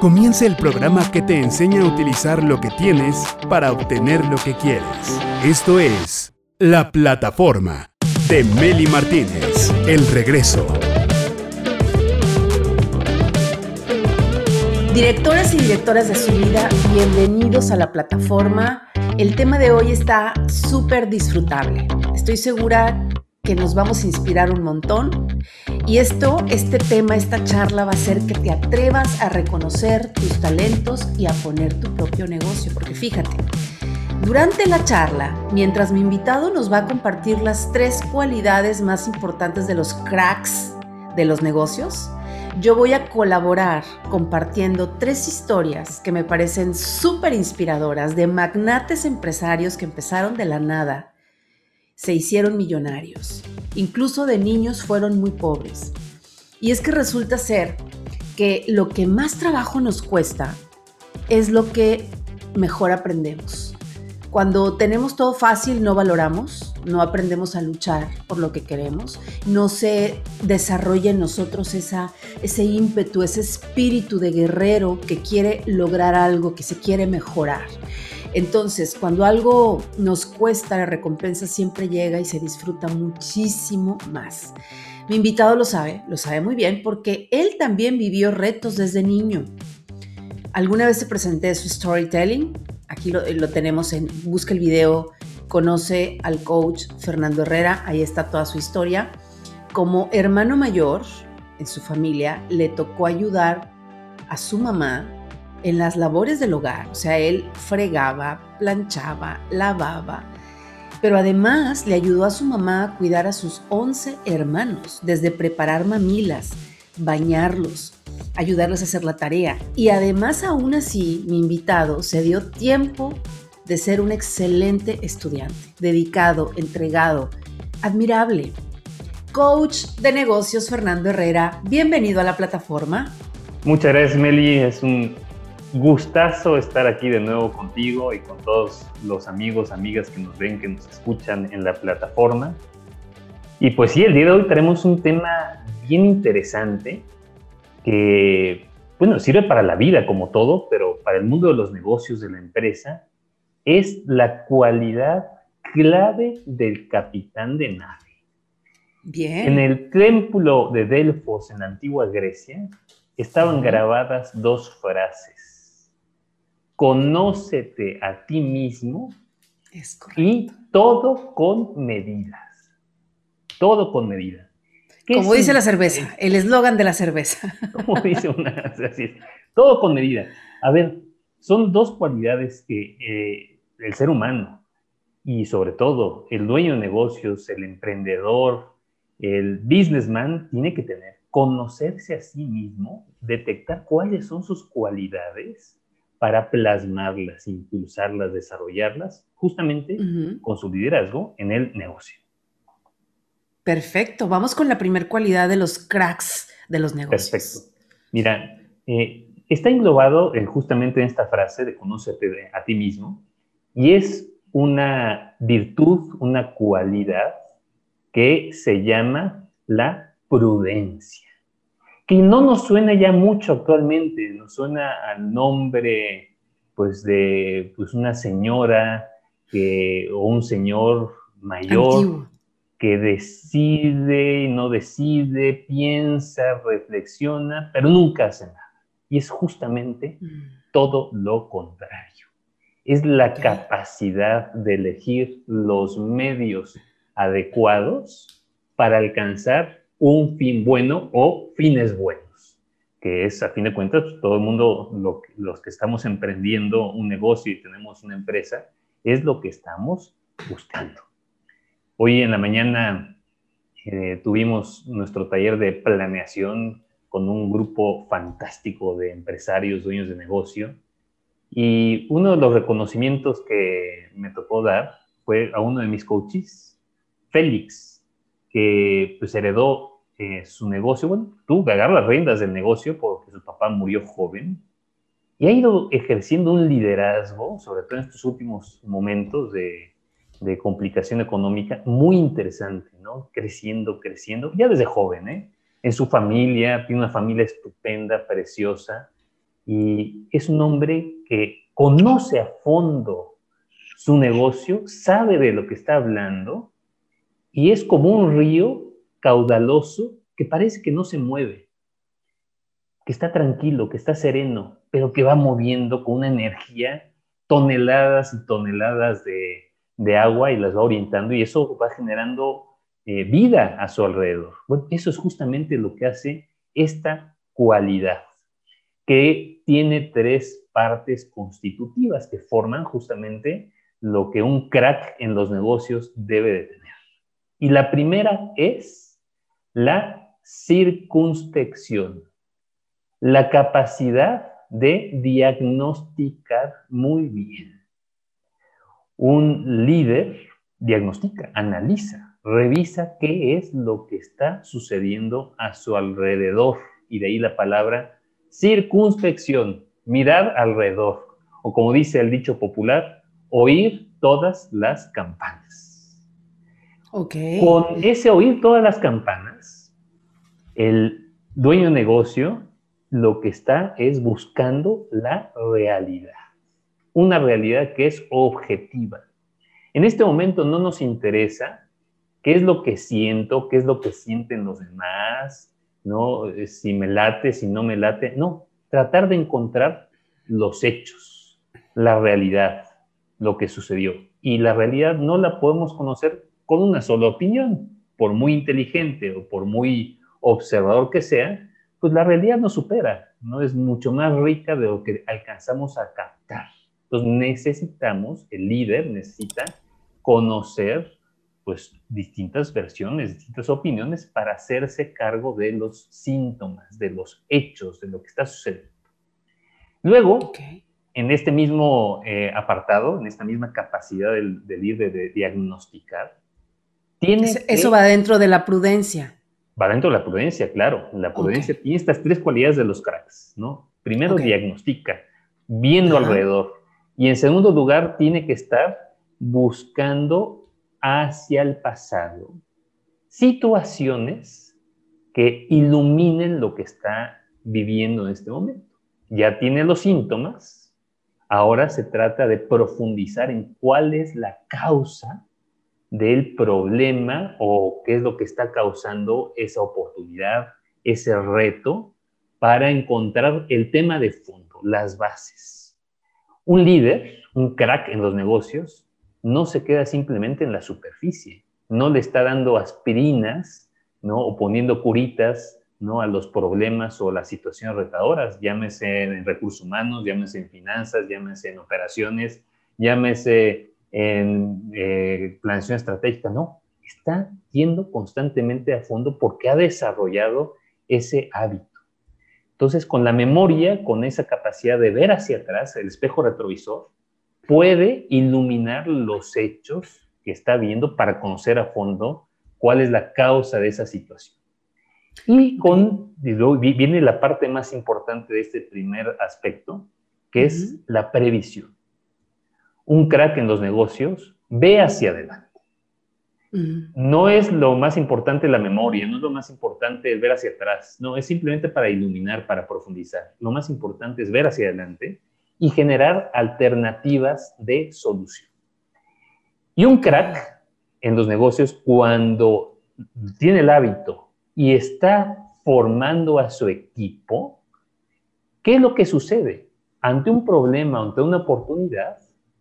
Comienza el programa que te enseña a utilizar lo que tienes para obtener lo que quieres. Esto es La Plataforma de Meli Martínez. El regreso. Directoras y directoras de su vida, bienvenidos a la plataforma. El tema de hoy está súper disfrutable. Estoy segura que nos vamos a inspirar un montón. Y esto, este tema, esta charla va a hacer que te atrevas a reconocer tus talentos y a poner tu propio negocio. Porque fíjate, durante la charla, mientras mi invitado nos va a compartir las tres cualidades más importantes de los cracks de los negocios, yo voy a colaborar compartiendo tres historias que me parecen súper inspiradoras de magnates empresarios que empezaron de la nada se hicieron millonarios. Incluso de niños fueron muy pobres. Y es que resulta ser que lo que más trabajo nos cuesta es lo que mejor aprendemos. Cuando tenemos todo fácil no valoramos, no aprendemos a luchar por lo que queremos, no se desarrolla en nosotros esa, ese ímpetu, ese espíritu de guerrero que quiere lograr algo, que se quiere mejorar. Entonces, cuando algo nos cuesta, la recompensa siempre llega y se disfruta muchísimo más. Mi invitado lo sabe, lo sabe muy bien, porque él también vivió retos desde niño. Alguna vez te presenté su storytelling, aquí lo, tenemos en, busca el video, conoce al coach Fernando Herrera, ahí está toda su historia. Como hermano mayor en su familia, le tocó ayudar a su mamá en las labores del hogar. O sea, él fregaba, planchaba, lavaba, pero además le ayudó a su mamá a cuidar a sus 11 hermanos, desde preparar mamilas, bañarlos, ayudarles a hacer la tarea. Y además aún así, mi invitado se dio tiempo de ser un excelente estudiante, dedicado, entregado, admirable. Coach de negocios Fernando Herrera, bienvenido a la plataforma. Muchas gracias Meli, es un gustazo estar aquí de nuevo contigo y con todos los amigos, amigas que nos ven, que nos escuchan en la plataforma. Y pues sí, el día de hoy tenemos un tema bien interesante que, bueno, sirve para la vida como todo, pero para el mundo de los negocios de la empresa, es la cualidad clave del capitán de nave. Bien. En el templo de Delfos en la antigua Grecia estaban grabadas dos frases conócete a ti mismo y todo con medidas. Todo con medida. Como dice la cerveza, el eslogan de la cerveza. Como dice una, así es, todo con medida. A ver, son dos cualidades que eh, el ser humano y sobre todo el dueño de negocios, el emprendedor, el businessman tiene que tener. Conocerse a sí mismo, detectar cuáles son sus cualidades para plasmarlas, impulsarlas, desarrollarlas, justamente con su liderazgo en el negocio. Perfecto, vamos con la primera cualidad de los cracks de los negocios. Perfecto. Mira, eh, está englobado en justamente en esta frase de conócete a ti mismo y es una virtud, una cualidad que se llama la prudencia que no nos suena ya mucho actualmente, nos suena al nombre pues de pues, una señora que, o un señor mayor que decide y no decide, piensa, reflexiona, pero nunca hace nada. Y es justamente mm. todo lo contrario. Es la capacidad de elegir los medios adecuados para alcanzar un fin bueno o fines buenos, que es a fin de cuentas pues, todo el mundo, los que estamos emprendiendo un negocio y tenemos una empresa, es lo que estamos buscando. Hoy en la mañana eh, tuvimos nuestro taller de planeación con un grupo fantástico de empresarios, dueños de negocio, y uno de los reconocimientos que me tocó dar fue a uno de mis coaches, Félix, que pues heredó eh, su negocio, bueno, tuvo que agarrar las riendas del negocio porque su papá murió joven y ha ido ejerciendo un liderazgo, sobre todo en estos últimos momentos de, de complicación económica, muy interesante, ¿no? Creciendo, creciendo, ya desde joven, ¿eh? En su familia, tiene una familia estupenda, preciosa, y es un hombre que conoce a fondo su negocio, sabe de lo que está hablando y es como un río caudaloso que parece que no se mueve, que está tranquilo, que está sereno, pero que va moviendo con una energía toneladas y toneladas de, agua y las va orientando y eso va generando eh, vida a su alrededor. Eso es justamente lo que hace esta cualidad, que tiene tres partes constitutivas que forman justamente lo que un crack en los negocios debe de tener. Y la primera es la circunspección, la capacidad de diagnosticar muy bien. Un líder diagnostica, analiza, revisa qué es lo que está sucediendo a su alrededor. Y de ahí la palabra circunspección, mirar alrededor. O como dice el dicho popular, oír todas las campanas. Con ese oír todas las campanas, el dueño de negocio lo que está es buscando la realidad, una realidad que es objetiva. En este momento no nos interesa qué es lo que siento, qué es lo que sienten los demás, ¿no? Si me late, si no me late, no, tratar de encontrar los hechos, la realidad, lo que sucedió. Y la realidad no la podemos conocer con una sola opinión, por muy inteligente o por muy observador que sea, pues la realidad nos supera, ¿no? Es mucho más rica de lo que alcanzamos a captar. Entonces necesitamos, el líder necesita conocer pues distintas versiones, distintas opiniones para hacerse cargo de los síntomas, de los hechos, de lo que está sucediendo. Luego, en este mismo eh, apartado, en esta misma capacidad del, líder de, diagnosticar, tiene... Eso va dentro de la prudencia va dentro de la prudencia, claro. La prudencia tiene estas tres cualidades de los cracks, ¿no? Primero, diagnostica, viendo alrededor. Y en segundo lugar, tiene que estar buscando hacia el pasado situaciones que iluminen lo que está viviendo en este momento. Ya tiene los síntomas, ahora se trata de profundizar en cuál es la causa del problema o qué es lo que está causando esa oportunidad, ese reto, para encontrar el tema de fondo, las bases. Un líder, un crack en los negocios, no se queda simplemente en la superficie, no le está dando aspirinas, ¿no? O poniendo curitas, ¿no? A los problemas o las situaciones retadoras, llámese en recursos humanos, llámese en finanzas, llámese en operaciones, llámese en eh, planeación estratégica, no, está yendo constantemente a fondo porque ha desarrollado ese hábito. Entonces, con la memoria, con esa capacidad de ver hacia atrás, el espejo retrovisor, puede iluminar los hechos que está viendo para conocer a fondo cuál es la causa de esa situación. Y con, viene la parte más importante de este primer aspecto, que es la previsión un crack en los negocios ve hacia adelante. No es lo más importante la memoria, no es lo más importante el ver hacia atrás, no, es simplemente para iluminar, para profundizar. Lo más importante es ver hacia adelante y generar alternativas de solución. Y un crack en los negocios, cuando tiene el hábito y está formando a su equipo, ¿qué es lo que sucede? Ante un problema, ante una oportunidad,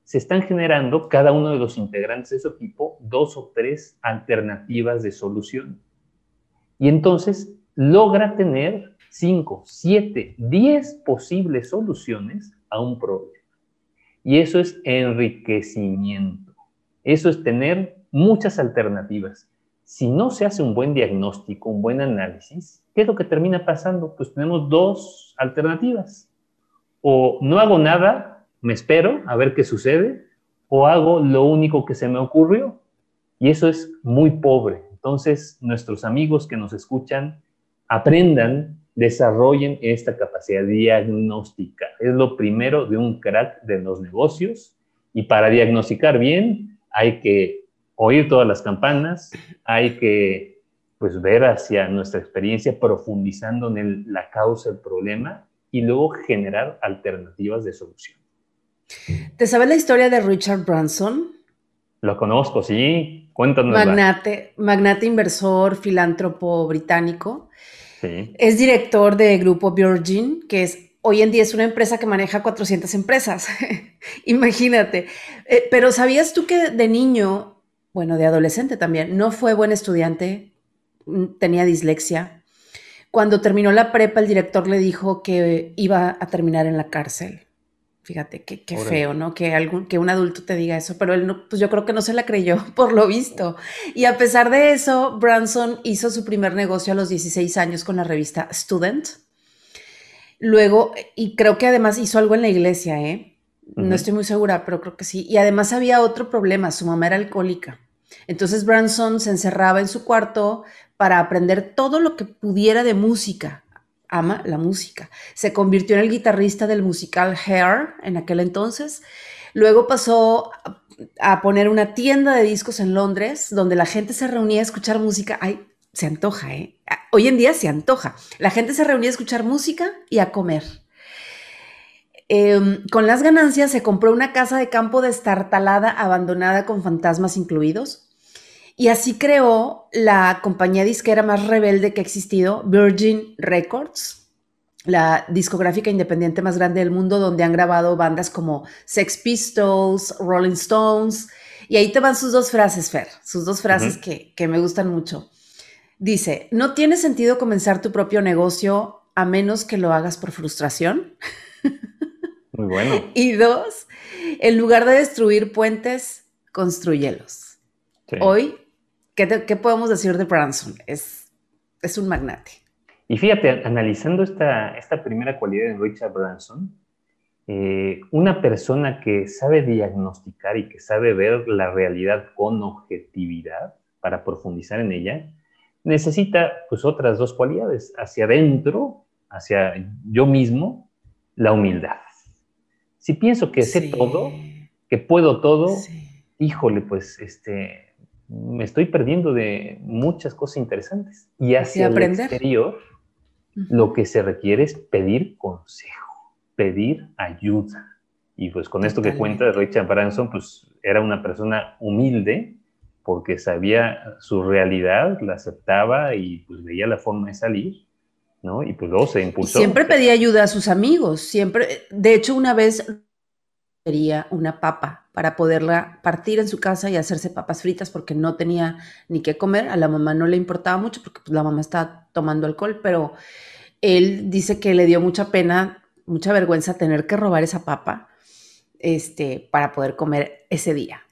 se están generando cada uno de los integrantes de su equipo dos o tres alternativas de solución. Y entonces logra tener cinco, siete, diez posibles soluciones a un problema. Y eso es enriquecimiento. Eso es tener muchas alternativas. Si no se hace un buen diagnóstico, un buen análisis, ¿qué es lo que termina pasando? Pues tenemos dos alternativas. O no hago nada me espero a ver qué sucede o hago lo único que se me ocurrió. Y eso es muy pobre. Entonces, nuestros amigos que nos escuchan, aprendan, desarrollen esta capacidad diagnóstica. Es lo primero de un crack de los negocios. Y para diagnosticar bien, hay que oír todas las campanas, hay que pues ver hacia nuestra experiencia profundizando en la causa del problema y luego generar alternativas de solución. ¿Te sabes la historia de Richard Branson? Lo conozco, sí. Cuéntanos. Magnate, magnate inversor, filántropo británico. Sí. Es director de Grupo Virgin, que es hoy en día es una empresa que maneja 400 empresas. Imagínate. Eh, pero ¿sabías tú que de niño, bueno, de adolescente también, no fue buen estudiante, mm, tenía dislexia? Cuando terminó la prepa, el director le dijo que iba a terminar en la cárcel. Fíjate, qué, qué feo, ¿no? Que, algún, que un adulto te diga eso, pero él no, pues yo creo que no se la creyó, por lo visto. Y a pesar de eso, Branson hizo su primer negocio a los 16 años con la revista Student. Luego, y creo que además hizo algo en la iglesia, ¿eh? No estoy muy segura, pero creo que sí. Y además había otro problema, su mamá era alcohólica. Entonces Branson se encerraba en su cuarto para aprender todo lo que pudiera de música, ama la música. Se convirtió en el guitarrista del musical Hair en aquel entonces. Luego pasó a poner una tienda de discos en Londres donde la gente se reunía a escuchar música. Ay, se antoja, ¿eh? Hoy en día se antoja. La gente se reunía a escuchar música y a comer. Em, con las ganancias se compró una casa de campo destartalada, abandonada con fantasmas incluidos. Y así creó la compañía disquera más rebelde que ha existido, Virgin Records, la discográfica independiente más grande del mundo, donde han grabado bandas como Sex Pistols, Rolling Stones. Y ahí te van sus dos frases, Fer, sus dos frases que, que me gustan mucho. Dice, no tiene sentido comenzar tu propio negocio a menos que lo hagas por frustración. Muy bueno. y dos, en lugar de destruir puentes, construyelos. Hoy ¿Qué, podemos decir de Branson? Es, es un magnate. Y fíjate, analizando esta, esta primera cualidad de Richard Branson, eh, una persona que sabe diagnosticar y que sabe ver la realidad con objetividad para profundizar en ella, necesita pues otras dos cualidades, hacia adentro, hacia yo mismo, la humildad. Si pienso que sé todo, que puedo todo, híjole, pues este, me estoy perdiendo de muchas cosas interesantes. Y hacia el exterior, lo que se requiere es pedir consejo, pedir ayuda. Y pues con esto que cuenta Richard Branson, pues era una persona humilde porque sabía su realidad, la aceptaba y pues veía la forma de salir, ¿no? Y pues luego se impulsó. siempre pedía ayuda a sus amigos, siempre, de hecho una vez quería una papa para poderla partir en su casa y hacerse papas fritas porque no tenía ni qué comer. A la mamá no le importaba mucho porque pues, la mamá estaba tomando alcohol, pero él dice que le dio mucha pena, mucha vergüenza tener que robar esa papa este, para poder comer ese día.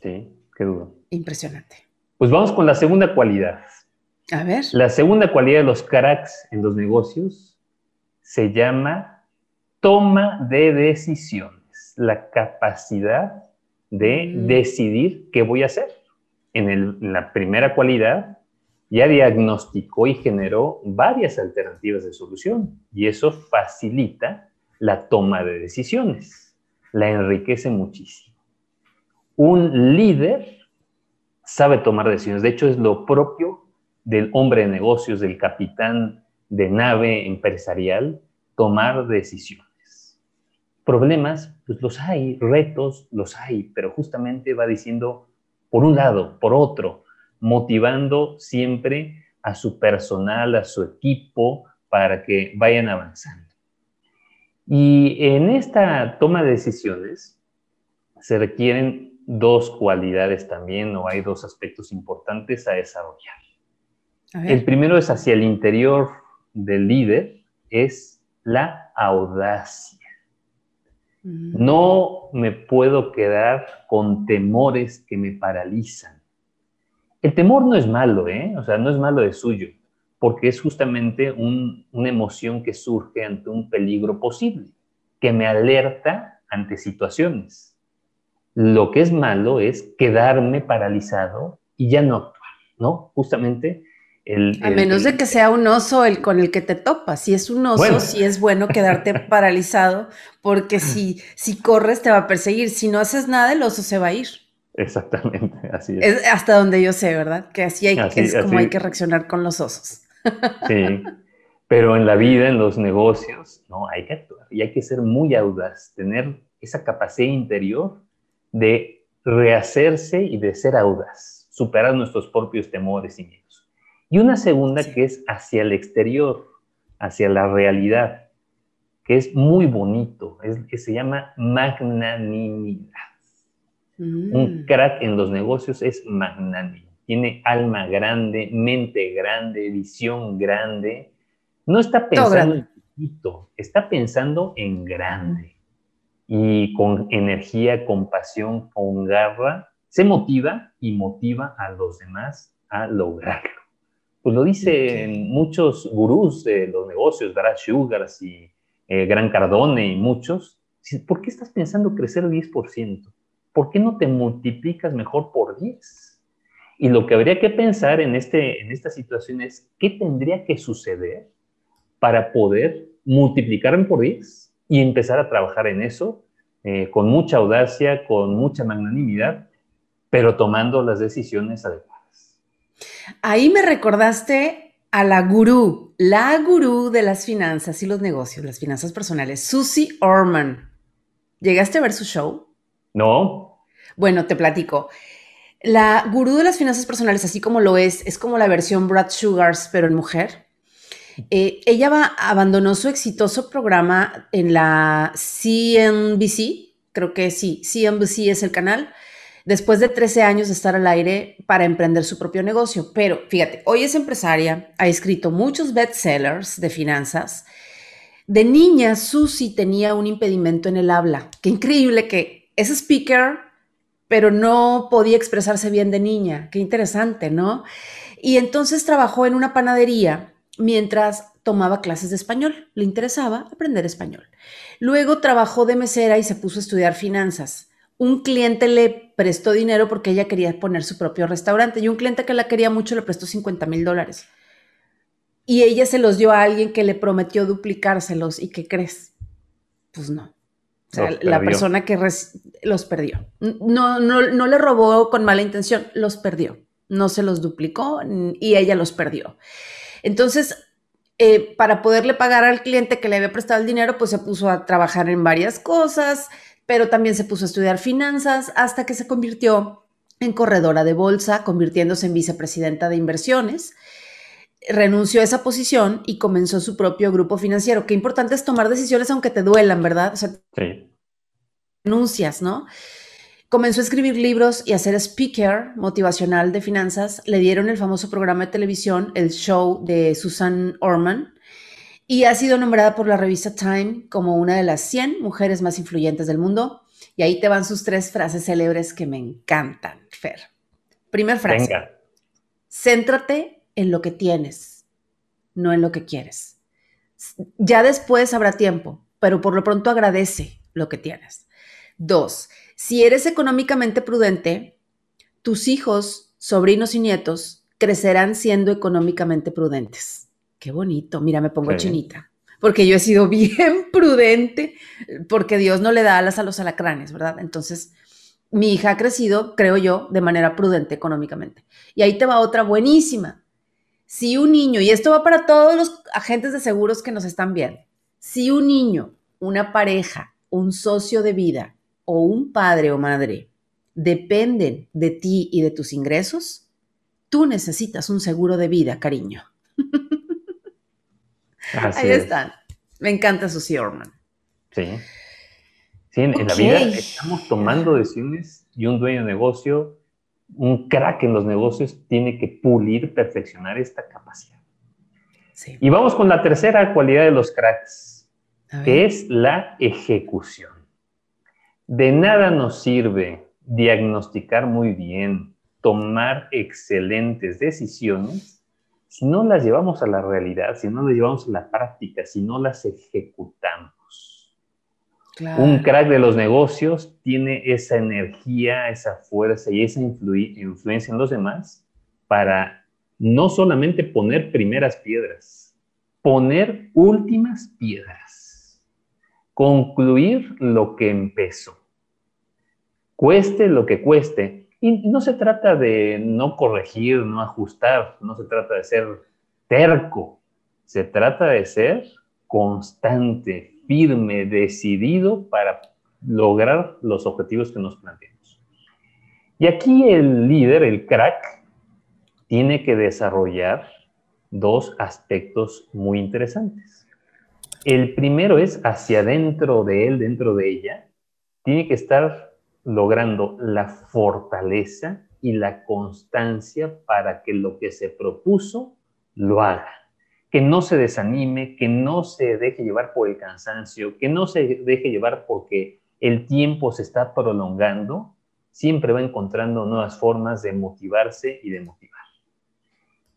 Sí, qué duro. Impresionante. Pues vamos con la segunda cualidad. A ver. La segunda cualidad de los cracks en los negocios se llama toma de decisiones, la capacidad de mm. decidir qué voy a hacer. En, la primera cualidad ya diagnosticó y generó varias alternativas de solución y eso facilita la toma de decisiones, la enriquece muchísimo. Un líder sabe tomar decisiones, de hecho es lo propio del hombre de negocios, del capitán de nave empresarial, tomar decisiones problemas, pues los hay, retos los hay, pero justamente va diciendo por un lado, por otro, motivando siempre a su personal, a su equipo, para que vayan avanzando. Y en esta toma de decisiones se requieren dos cualidades también, o hay dos aspectos importantes a desarrollar. El primero es hacia el interior del líder, es la audacia. No me puedo quedar con temores que me paralizan. El temor no es malo, ¿eh? O sea, no es malo de suyo, porque es justamente una emoción que surge ante un peligro posible, que me alerta ante situaciones. Lo que es malo es quedarme paralizado y ya no actuar, ¿no? Justamente a menos de que sea un oso el con el que te topas. Si es un oso, sí es bueno quedarte paralizado, porque si, si corres te va a perseguir. Si no haces nada, el oso se va a ir. Exactamente, así es. es hasta donde yo sé, ¿verdad? Que así, hay, es como hay que reaccionar con los osos. Sí. Pero en la vida, en los negocios, no, hay que actuar y hay que ser muy audaz, tener esa capacidad interior de rehacerse y de ser audaz, superar nuestros propios temores y miedos. Y una segunda que es hacia el exterior, hacia la realidad, que es muy bonito, es, que se llama magnanimidad. Un mm. crack en los negocios es magnánimo, tiene alma grande, mente grande, visión grande. No está pensando en chiquito, está pensando en grande. Y con energía, con pasión, con garra, se motiva y motiva a los demás a lograrlo. Pues lo dicen muchos gurús de los negocios, Brad Sugars y eh, Gran Cardone y muchos. ¿Por qué estás pensando crecer 10%? ¿por qué no te multiplicas mejor por 10? Y lo que habría que pensar en, este, en esta situación es, ¿qué tendría que suceder para poder multiplicarme por 10 y empezar a trabajar en eso eh, con mucha audacia, con mucha magnanimidad, pero tomando las decisiones adecuadas? Ahí me recordaste a la gurú, la gurú de las finanzas y los negocios, las finanzas personales, Susie Orman. ¿Llegaste a ver su show? No. Bueno, te platico. La gurú de las finanzas personales, así como lo es, es como la versión Brad Sugars, pero en mujer. Eh, ella va, abandonó su exitoso programa en la CNBC, creo que sí, CNBC es el canal, después de 13 años de estar al aire para emprender su propio negocio. Pero fíjate, hoy es empresaria, ha escrito muchos bestsellers de finanzas. De niña, Susie tenía un impedimento en el habla. Qué increíble que es speaker, pero no podía expresarse bien de niña. Qué interesante, ¿no? Y entonces trabajó en una panadería mientras tomaba clases de español. Le interesaba aprender español. Luego trabajó de mesera y se puso a estudiar finanzas. Un cliente le prestó dinero porque ella quería poner su propio restaurante y un cliente que la quería mucho le prestó 50 mil dólares. Y ella se los dio a alguien que le prometió duplicárselos. ¿Y qué crees? Pues no. O sea, la persona que los perdió. No, no, no le robó con mala intención, los perdió. No se los duplicó y ella los perdió. Entonces, eh, para poderle pagar al cliente que le había prestado el dinero, pues se puso a trabajar en varias cosas, pero también se puso a estudiar finanzas hasta que se convirtió en corredora de bolsa, convirtiéndose en vicepresidenta de inversiones renunció a esa posición y comenzó su propio grupo financiero. Qué importante es tomar decisiones aunque te duelan, ¿verdad? O sea, sí. renuncias, ¿no? Comenzó a escribir libros y a ser speaker motivacional de finanzas. Le dieron el famoso programa de televisión, el show de Susan Orman, y ha sido nombrada por la revista Time como una de las 100 mujeres más influyentes del mundo. Y ahí te van sus tres frases célebres que me encantan, Fer. Primer frase. Venga. Céntrate en lo que tienes, no en lo que quieres. Ya después habrá tiempo, pero por lo pronto agradece lo que tienes. Dos, si eres económicamente prudente, tus hijos, sobrinos y nietos crecerán siendo económicamente prudentes. Qué bonito. Mira, me pongo chinita. Porque yo he sido bien prudente, porque Dios no le da alas a los alacranes, ¿verdad? Entonces, mi hija ha crecido, creo yo, de manera prudente económicamente. Y ahí te va otra buenísima si un niño, y esto va para todos los agentes de seguros que nos están viendo, si un niño, una pareja, un socio de vida o un padre o madre dependen de ti y de tus ingresos, tú necesitas un seguro de vida, cariño. Ahí están. Me encanta Susie Orman. Sí. Sí, en, la vida estamos tomando decisiones y un dueño de negocio un crack en los negocios tiene que pulir, perfeccionar esta capacidad. Y vamos con la tercera cualidad de los cracks, que es la ejecución. De nada nos sirve diagnosticar muy bien, tomar excelentes decisiones, si no las llevamos a la realidad, si no las llevamos a la práctica, si no las ejecutamos. Un crack de los negocios tiene esa energía, esa fuerza y esa influencia en los demás para no solamente poner primeras piedras, poner últimas piedras, concluir lo que empezó, cueste lo que cueste. Y no se trata de no corregir, no ajustar, no se trata de ser terco, Se trata de ser constante, firme, decidido para lograr los objetivos que nos planteamos. Y aquí el líder, el crack, tiene que desarrollar dos aspectos muy interesantes. El primero es hacia dentro de él, dentro de ella, tiene que estar logrando la fortaleza y la constancia para que lo que se propuso lo haga. Que no se desanime, que no se deje llevar por el cansancio, que no se deje llevar porque el tiempo se está prolongando, siempre va encontrando nuevas formas de motivarse y de motivar.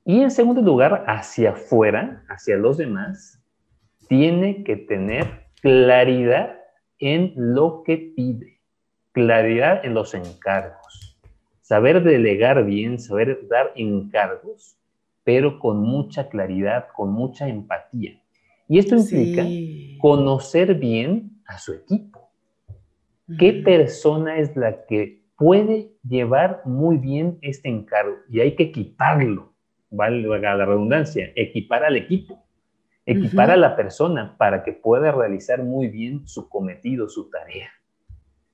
Y en segundo lugar, hacia afuera, hacia los demás, tiene que tener claridad en lo que pide, claridad en los encargos, saber delegar bien, saber dar encargos, pero con mucha claridad, con mucha empatía. Y esto implica conocer bien a su equipo. ¿Qué persona es la que puede llevar muy bien este encargo? Y hay que equiparlo, valga la redundancia, equipar al equipo, equipar a la persona para que pueda realizar muy bien su cometido, su tarea.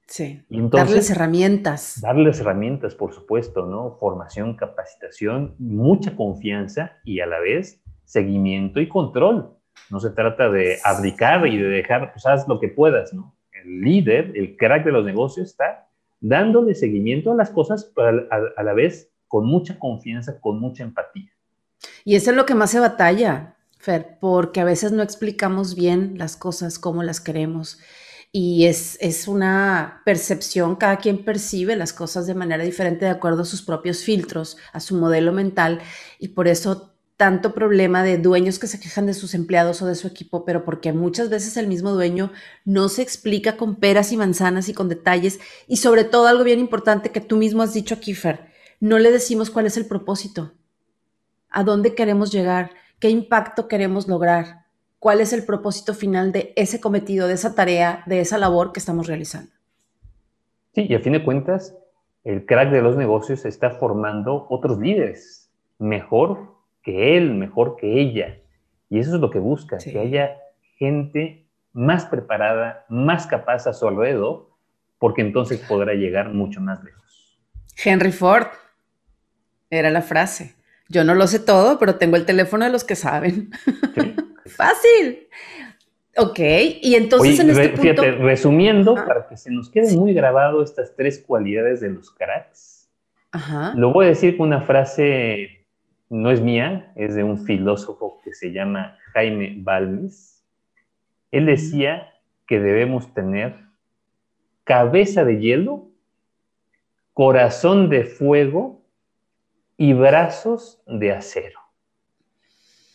Sí. darles herramientas. Darles herramientas, por supuesto, ¿no? Formación, capacitación, mucha confianza y a la vez seguimiento y control. No se trata de abdicar y de dejar, pues haz lo que puedas, ¿no? El líder, el crack de los negocios está dándole seguimiento a las cosas, pero a, la vez con mucha confianza, con mucha empatía. Y eso es lo que más se batalla, Fer, porque a veces no explicamos bien las cosas como las queremos y es, es, una percepción, cada quien percibe las cosas de manera diferente de acuerdo a sus propios filtros, a su modelo mental y por eso tanto problema de dueños que se quejan de sus empleados o de su equipo, pero porque muchas veces el mismo dueño no se explica con peras y manzanas y con detalles y sobre todo algo bien importante que tú mismo has dicho aquí, Fer, no le decimos cuál es el propósito, a dónde queremos llegar, qué impacto queremos lograr cuál es el propósito final de ese cometido, de esa tarea, de esa labor que estamos realizando. Sí, y a fin de cuentas, el crack de los negocios está formando otros líderes, mejor que él, mejor que ella. Y eso es lo que busca, que haya gente más preparada, más capaz a su alrededor, porque entonces podrá llegar mucho más lejos. Henry Ford, era la frase. Yo no lo sé todo, pero tengo el teléfono de los que saben. Sí. Fácil. Ok, y entonces en este punto... Fíjate, resumiendo, para que se nos quede muy grabado estas tres cualidades de los cracks, lo voy a decir con una frase, no es mía, es de un filósofo que se llama Jaime Balmes. Él decía que debemos tener cabeza de hielo, corazón de fuego y brazos de acero.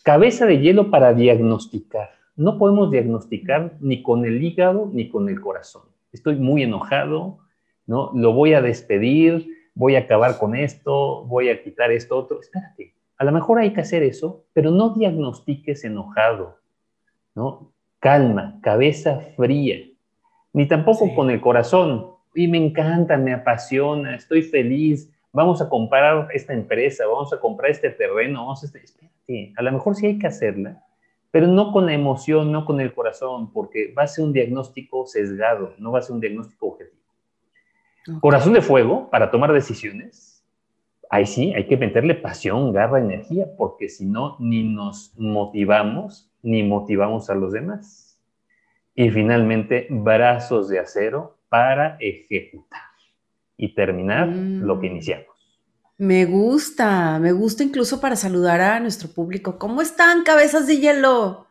Cabeza de hielo para diagnosticar. No podemos diagnosticar ni con el hígado ni con el corazón. Estoy muy enojado, ¿no? Lo voy a despedir, voy a acabar con esto, voy a quitar esto otro. Espérate, a lo mejor hay que hacer eso, pero no diagnostiques enojado, ¿no? Calma, cabeza fría. Ni tampoco con el corazón. Y me encanta, me apasiona, estoy feliz, vamos a comprar esta empresa, vamos a comprar este terreno, vamos a... Este, Sí, a lo mejor sí hay que hacerla, pero no con la emoción, no con el corazón, porque va a ser un diagnóstico sesgado, no va a ser un diagnóstico objetivo. Corazón de fuego para tomar decisiones. Ahí sí, hay que meterle pasión, garra, energía, porque si no, ni nos motivamos, ni motivamos a los demás. Y finalmente, brazos de acero para ejecutar y terminar lo que mm. iniciamos. Me gusta, me gusta incluso para saludar a nuestro público. ¿Cómo están, cabezas de hielo?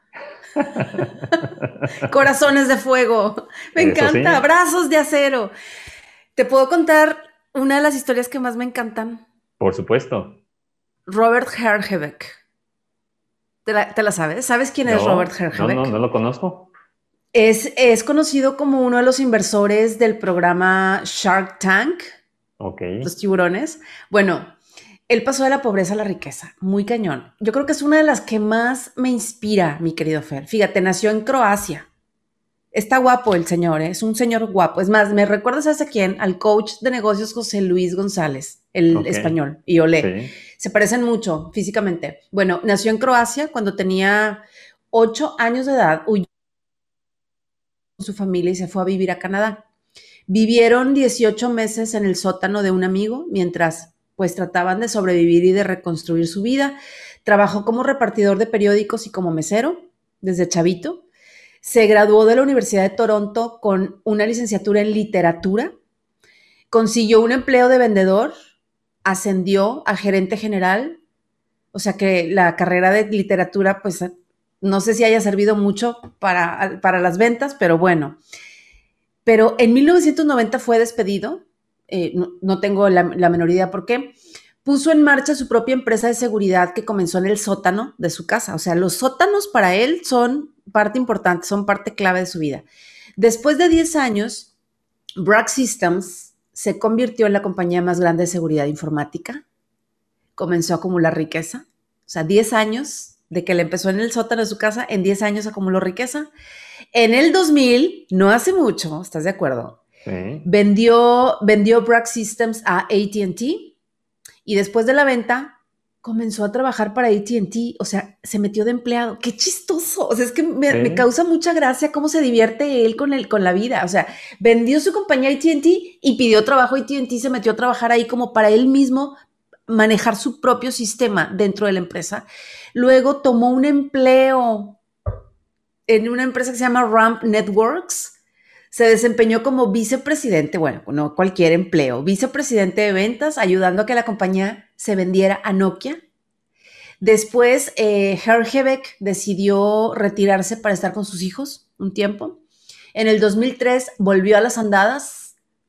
Corazones de fuego. Me encanta, brazos de acero. ¿Te puedo contar una de las historias que más me encantan? Por supuesto. Robert Herjavec. ¿Te la, sabes? ¿Sabes quién es Robert Herjavec? No, no, no lo conozco. Es, es conocido como uno de los inversores del programa Shark Tank los tiburones. Bueno, él pasó de la pobreza a la riqueza, muy cañón. Yo creo que es una de las que más me inspira, mi querido Fer. Fíjate, nació en Croacia. Está guapo el señor, ¿eh? es un señor guapo. Es más, me recuerdas a quién? Al coach de negocios José Luis González, el español, y Olé. Se parecen mucho físicamente. Bueno, nació en Croacia cuando tenía ocho años de edad, huyó su familia y se fue a vivir a Canadá. Vivieron 18 meses en el sótano de un amigo mientras pues trataban de sobrevivir y de reconstruir su vida. Trabajó como repartidor de periódicos y como mesero desde chavito. Se graduó de la Universidad de Toronto con una licenciatura en literatura. Consiguió un empleo de vendedor, ascendió a gerente general. O sea que la carrera de literatura, pues no sé si haya servido mucho para, para las ventas, pero bueno. Pero en 1990 fue despedido, eh, no, tengo la, menor idea por qué, puso en marcha su propia empresa de seguridad que comenzó en el sótano de su casa. O sea, los sótanos para él son parte importante, son parte clave de su vida. Después de 10 años, Brack Systems se convirtió en la compañía más grande de seguridad informática, comenzó a acumular riqueza, o sea, 10 años de que le empezó en el sótano de su casa, en 10 años acumuló riqueza en el 2000, no hace mucho, ¿estás de acuerdo? Vendió, vendió Brack Systems a ATT y después de la venta comenzó a trabajar para ATT, o sea, se metió de empleado. Qué chistoso. O sea, es que me, causa mucha gracia cómo se divierte él con, el, con la vida. O sea, vendió su compañía ATT y pidió trabajo ATT, se metió a trabajar ahí como para él mismo manejar su propio sistema dentro de la empresa. Luego tomó un empleo en una empresa que se llama Ramp Networks. Se desempeñó como vicepresidente, bueno, no cualquier empleo, vicepresidente de ventas, ayudando a que la compañía se vendiera a Nokia. Después, eh, decidió retirarse para estar con sus hijos un tiempo. En el 2003 volvió a las andadas,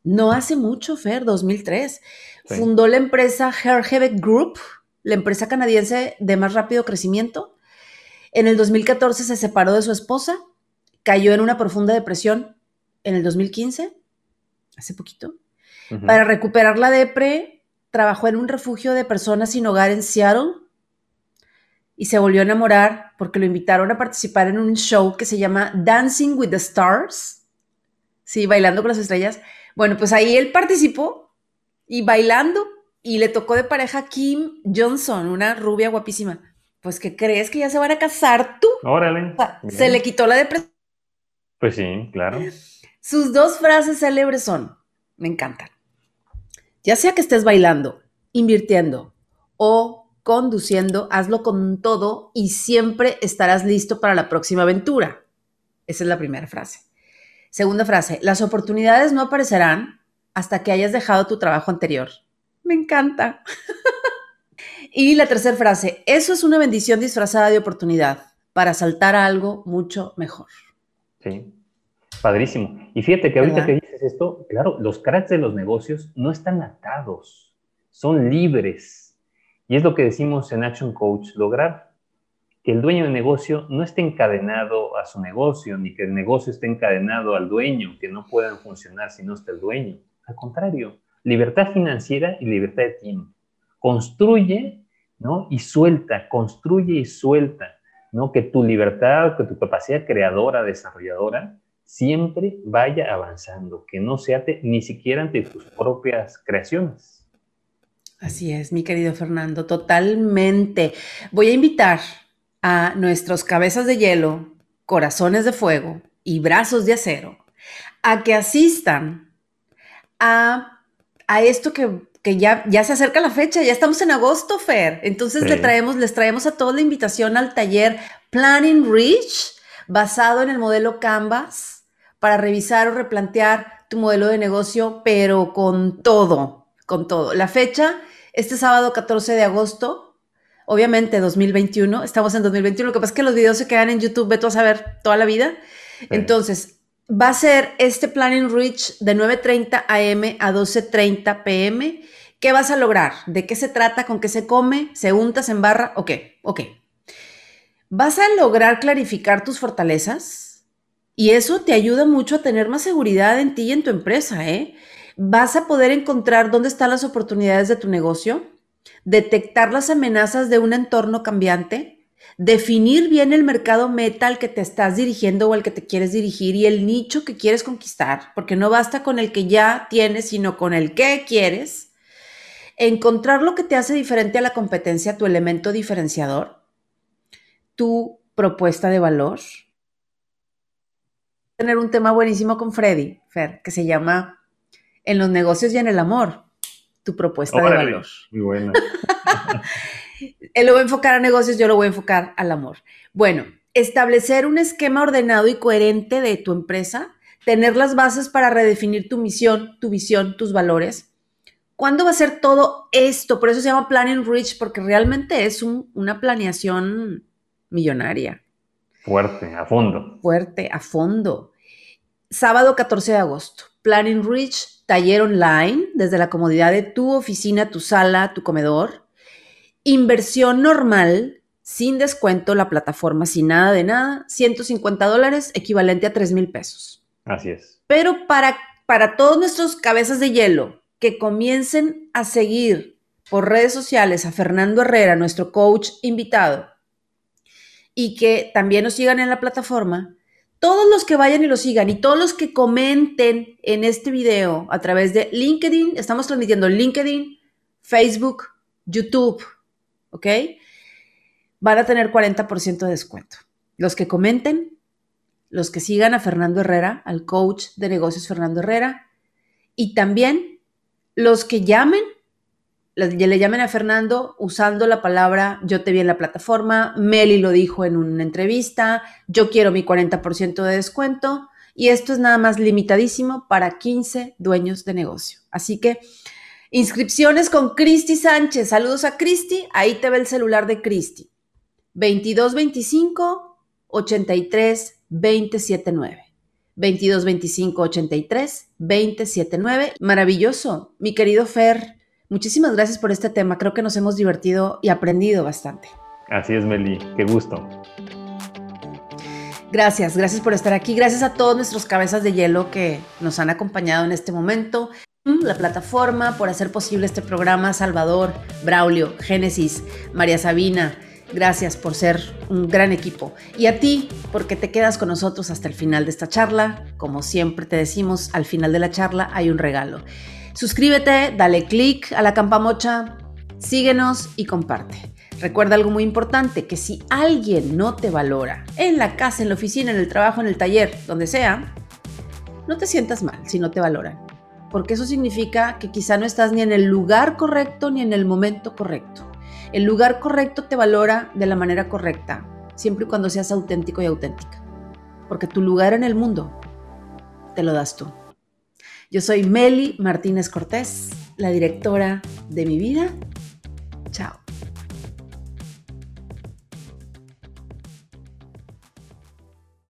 no hace mucho, Fer, 2003. Fundó la empresa Hergebeck Group, la empresa canadiense de más rápido crecimiento en el 2014 se separó de su esposa, cayó en una profunda depresión en el 2015, hace poquito. Para recuperar la depre, trabajó en un refugio de personas sin hogar en Seattle y se volvió a enamorar porque lo invitaron a participar en un show que se llama Dancing with the Stars. Sí, bailando con las estrellas. Bueno, pues ahí él participó y bailando y le tocó de pareja Kim Johnson, una rubia guapísima pues ¿qué crees que ya se van a casar tú? Órale. se le quitó la depresión. Pues sí, claro. Sus dos frases célebres son, me encantan. Ya sea que estés bailando, invirtiendo o conduciendo, hazlo con todo y siempre estarás listo para la próxima aventura. Esa es la primera frase. Segunda frase, las oportunidades no aparecerán hasta que hayas dejado tu trabajo anterior. Me encanta. Y la tercera frase, eso es una bendición disfrazada de oportunidad para saltar a algo mucho mejor. Sí, padrísimo. Y fíjate que ahorita que dices esto, claro, los cracks de los negocios no están atados, son libres. Y es lo que decimos en Action Coach, lograr que el dueño de negocio no esté encadenado a su negocio, ni que el negocio esté encadenado al dueño, que no puedan funcionar si no está el dueño. Al contrario, libertad financiera y libertad de tiempo. Construye ¿no? Y suelta, construye y suelta, ¿no? Que tu libertad, que tu capacidad creadora, desarrolladora, siempre vaya avanzando, que no se ate ni siquiera ante tus propias creaciones. Así es, mi querido Fernando, totalmente. Voy a invitar a nuestros cabezas de hielo, corazones de fuego y brazos de acero a que asistan a, a esto que que ya, ya se acerca la fecha, ya estamos en agosto, Fer. Entonces le traemos, les traemos a todos la invitación al taller Planning Rich, basado en el modelo Canvas, para revisar o replantear tu modelo de negocio, pero con todo, con todo. La fecha, este sábado 14 de agosto, obviamente 2021, estamos en 2021, lo que pasa es que los videos se quedan en YouTube, ve tú a saber toda la vida. Entonces, va a ser este Planning Rich de 9.30 am a 12.30 pm ¿Qué vas a lograr? ¿De qué se trata? ¿Con qué se come? ¿Se unta? ¿Se embarra? Ok, ok. Vas a lograr clarificar tus fortalezas y eso te ayuda mucho a tener más seguridad en ti y en tu empresa, ¿eh? Vas a poder encontrar dónde están las oportunidades de tu negocio, detectar las amenazas de un entorno cambiante, definir bien el mercado meta al que te estás dirigiendo o al que te quieres dirigir y el nicho que quieres conquistar, porque no basta con el que ya tienes, sino con el que quieres. Encontrar lo que te hace diferente a la competencia, tu elemento diferenciador, tu propuesta de valor. Tener un tema buenísimo con Freddy, Fer, que se llama En los negocios y en el amor, tu propuesta de valor. Muy buena. Él lo va a enfocar a negocios, yo lo voy a enfocar al amor. Bueno, establecer un esquema ordenado y coherente de tu empresa, tener las bases para redefinir tu misión, tu visión, tus valores. ¿Cuándo va a ser todo esto? Por eso se llama Planning Rich, porque realmente es una planeación millonaria. Fuerte, a fondo. Fuerte, a fondo. Sábado 14 de agosto, Planning Rich, taller online desde la comodidad de tu oficina, tu sala, tu comedor Inversión normal, sin descuento, la plataforma sin nada de nada, 150 dólares, equivalente a 3 mil pesos. Así es. Pero para, para todos nuestros cabezas de hielo que comiencen a seguir por redes sociales a Fernando Herrera, nuestro coach invitado, y que también nos sigan en la plataforma, todos los que vayan y lo sigan y todos los que comenten en este video a través de LinkedIn, estamos transmitiendo LinkedIn, Facebook, YouTube, ¿ok? Van a tener 40% de descuento. Los que comenten, los que sigan a Fernando Herrera, al coach de negocios Fernando Herrera, y también los que llamen, le llamen a Fernando usando la palabra yo te vi en la plataforma, Meli lo dijo en una entrevista, yo quiero mi 40% de descuento, y esto es nada más limitadísimo para 15 dueños de negocio. Así que Inscripciones con Cristi Sánchez. Saludos a Cristi. Ahí te ve el celular de Cristi. 2225 83 279. 2225 83 279. Maravilloso. Mi querido Fer, muchísimas gracias por este tema. Creo que nos hemos divertido y aprendido bastante. Así es, Meli. Qué gusto. Gracias, gracias por estar aquí. Gracias a todos nuestros cabezas de hielo que nos han acompañado en este momento la plataforma, por hacer posible este programa, Salvador, Braulio, Génesis, María Sabina. Gracias por ser un gran equipo. Y a ti, porque te quedas con nosotros hasta el final de esta charla. Como siempre te decimos, al final de la charla hay un regalo. Suscríbete, dale click a la campamocha, síguenos y comparte. Recuerda algo muy importante, que si alguien no te valora, en la casa, en la oficina, en el trabajo, en el taller, donde sea, no te sientas mal si no te valoran porque eso significa que quizá no estás ni en el lugar correcto ni en el momento correcto. El lugar correcto te valora de la manera correcta, siempre y cuando seas auténtico y auténtica, porque tu lugar en el mundo te lo das tú. Yo soy Meli Martínez Cortés, la directora de mi vida